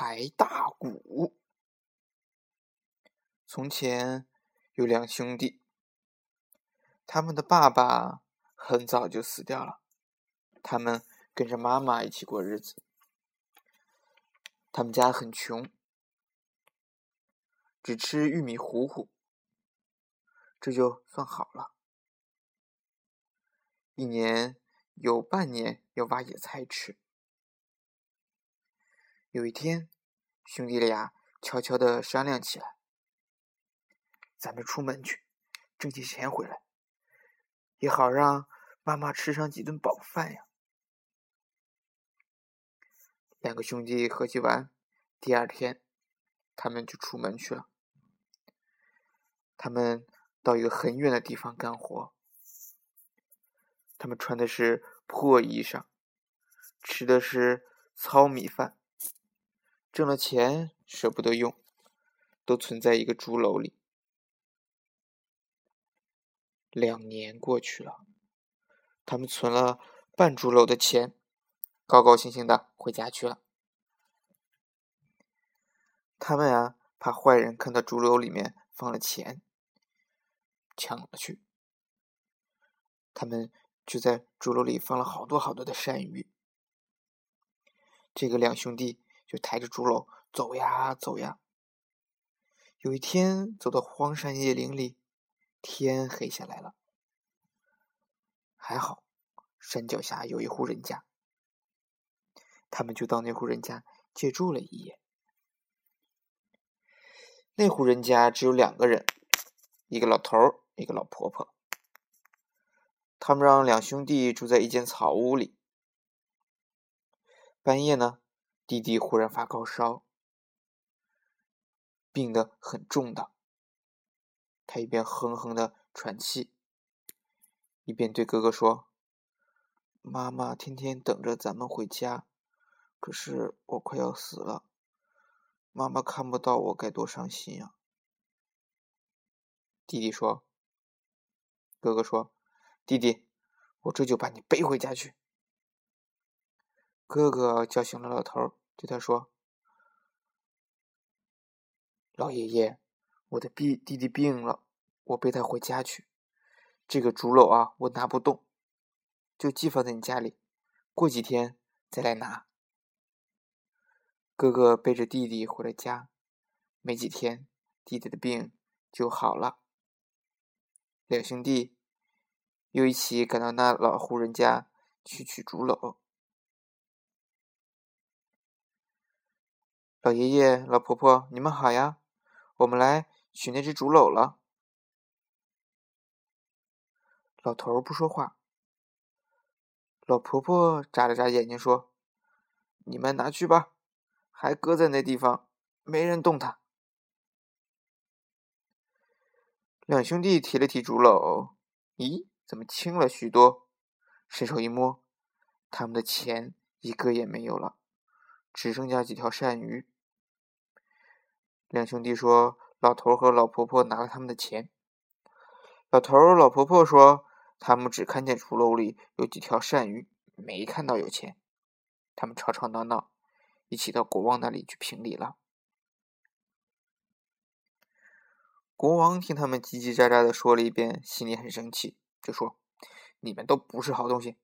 排大鼓。从前有两兄弟，他们的爸爸很早就死掉了，他们跟着妈妈一起过日子。他们家很穷，只吃玉米糊糊，这就算好了。一年有半年要挖野菜吃。有一天，兄弟俩悄悄的商量起来：“咱们出门去，挣些钱回来，也好让妈妈吃上几顿饱饭呀。”两个兄弟合计完，第二天，他们就出门去了。他们到一个很远的地方干活。他们穿的是破衣裳，吃的是糙米饭，挣了钱舍不得用，都存在一个竹篓里。两年过去了，他们存了半竹篓的钱，高高兴兴的回家去了。他们啊，怕坏人看到竹篓里面放了钱，抢了去。他们。就在竹篓里放了好多好多的鳝鱼，这个两兄弟就抬着竹篓走呀走呀。有一天走到荒山野岭里，天黑下来了。还好山脚下有一户人家，他们就到那户人家借住了一夜。那户人家只有两个人，一个老头儿，一个老婆婆。他们让两兄弟住在一间草屋里。半夜呢，弟弟忽然发高烧，病得很重的。他一边哼哼的喘气，一边对哥哥说：“妈妈天天等着咱们回家，可是我快要死了，妈妈看不到我该多伤心呀。”弟弟说：“哥哥说。”弟弟，我这就把你背回家去。哥哥叫醒了老头儿，对他说：“老爷爷，我的弟弟弟病了，我背他回家去。这个竹篓啊，我拿不动，就寄放在你家里，过几天再来拿。”哥哥背着弟弟回了家，没几天，弟弟的病就好了。两兄弟。又一起赶到那老户人家去取竹篓。老爷爷、老婆婆，你们好呀！我们来取那只竹篓了。老头不说话，老婆婆眨了眨眼睛说：“你们拿去吧，还搁在那地方，没人动它。”两兄弟提了提竹篓，咦？怎么轻了许多？伸手一摸，他们的钱一个也没有了，只剩下几条鳝鱼。两兄弟说：“老头和老婆婆拿了他们的钱。”老头老婆婆说：“他们只看见竹篓里有几条鳝鱼，没看到有钱。”他们吵吵闹闹，一起到国王那里去评理了。国王听他们叽叽喳喳的说了一遍，心里很生气。就说：“你们都不是好东西，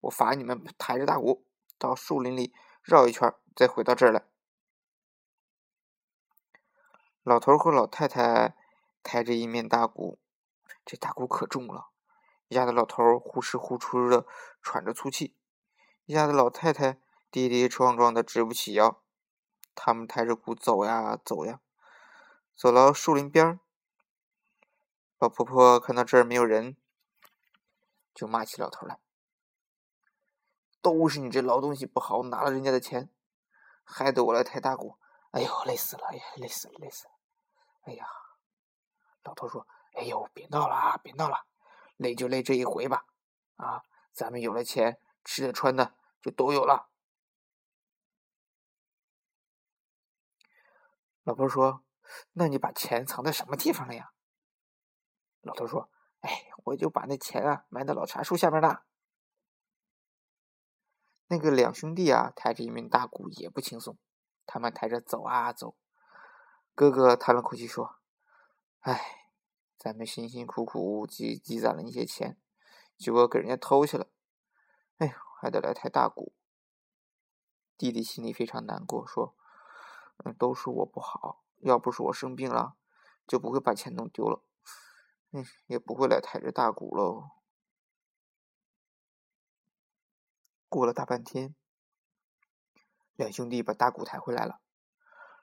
我罚你们抬着大鼓到树林里绕一圈，再回到这儿来。”老头和老太太抬着一面大鼓，这大鼓可重了，压得老头呼哧呼哧的喘着粗气，压得老太太跌跌撞撞的直不起腰。他们抬着鼓走呀走呀，走到树林边儿，老婆婆看到这儿没有人。就骂起老头来，都是你这老东西不好，拿了人家的钱，害得我来抬大鼓。哎呦，累死了！哎呀，累死了，累死了！哎呀，老头说：“哎呦，别闹了，别闹了，累就累这一回吧。啊，咱们有了钱，吃的穿的就都有了。”老婆说：“那你把钱藏在什么地方了呀？”老头说。哎，我就把那钱啊埋在老茶树下面了。那个两兄弟啊，抬着一面大鼓也不轻松，他们抬着走啊走。哥哥叹了口气说：“唉，咱们辛辛苦苦积积攒了那些钱，结果给人家偷去了。哎呦，还得来抬大鼓。”弟弟心里非常难过，说：“嗯，都是我不好，要不是我生病了，就不会把钱弄丢了。嗯，也不会来抬着大鼓喽。”过了大半天，两兄弟把大鼓抬回来了。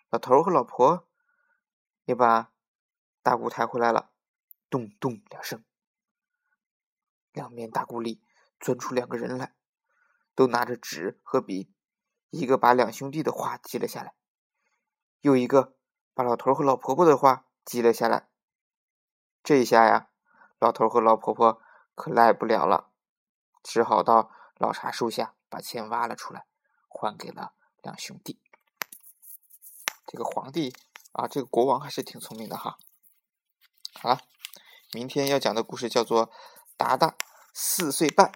老头和老婆也把大鼓抬回来了。咚咚两声，两面大鼓里钻出两个人来，都拿着纸和笔，一个把两兄弟的话记了下来，又一个把老头和老婆婆的话记了下来。这一下呀，老头和老婆婆可赖不了了，只好到。老茶树下把钱挖了出来，还给了两兄弟。这个皇帝啊，这个国王还是挺聪明的哈。好了，明天要讲的故事叫做《达达四岁半》。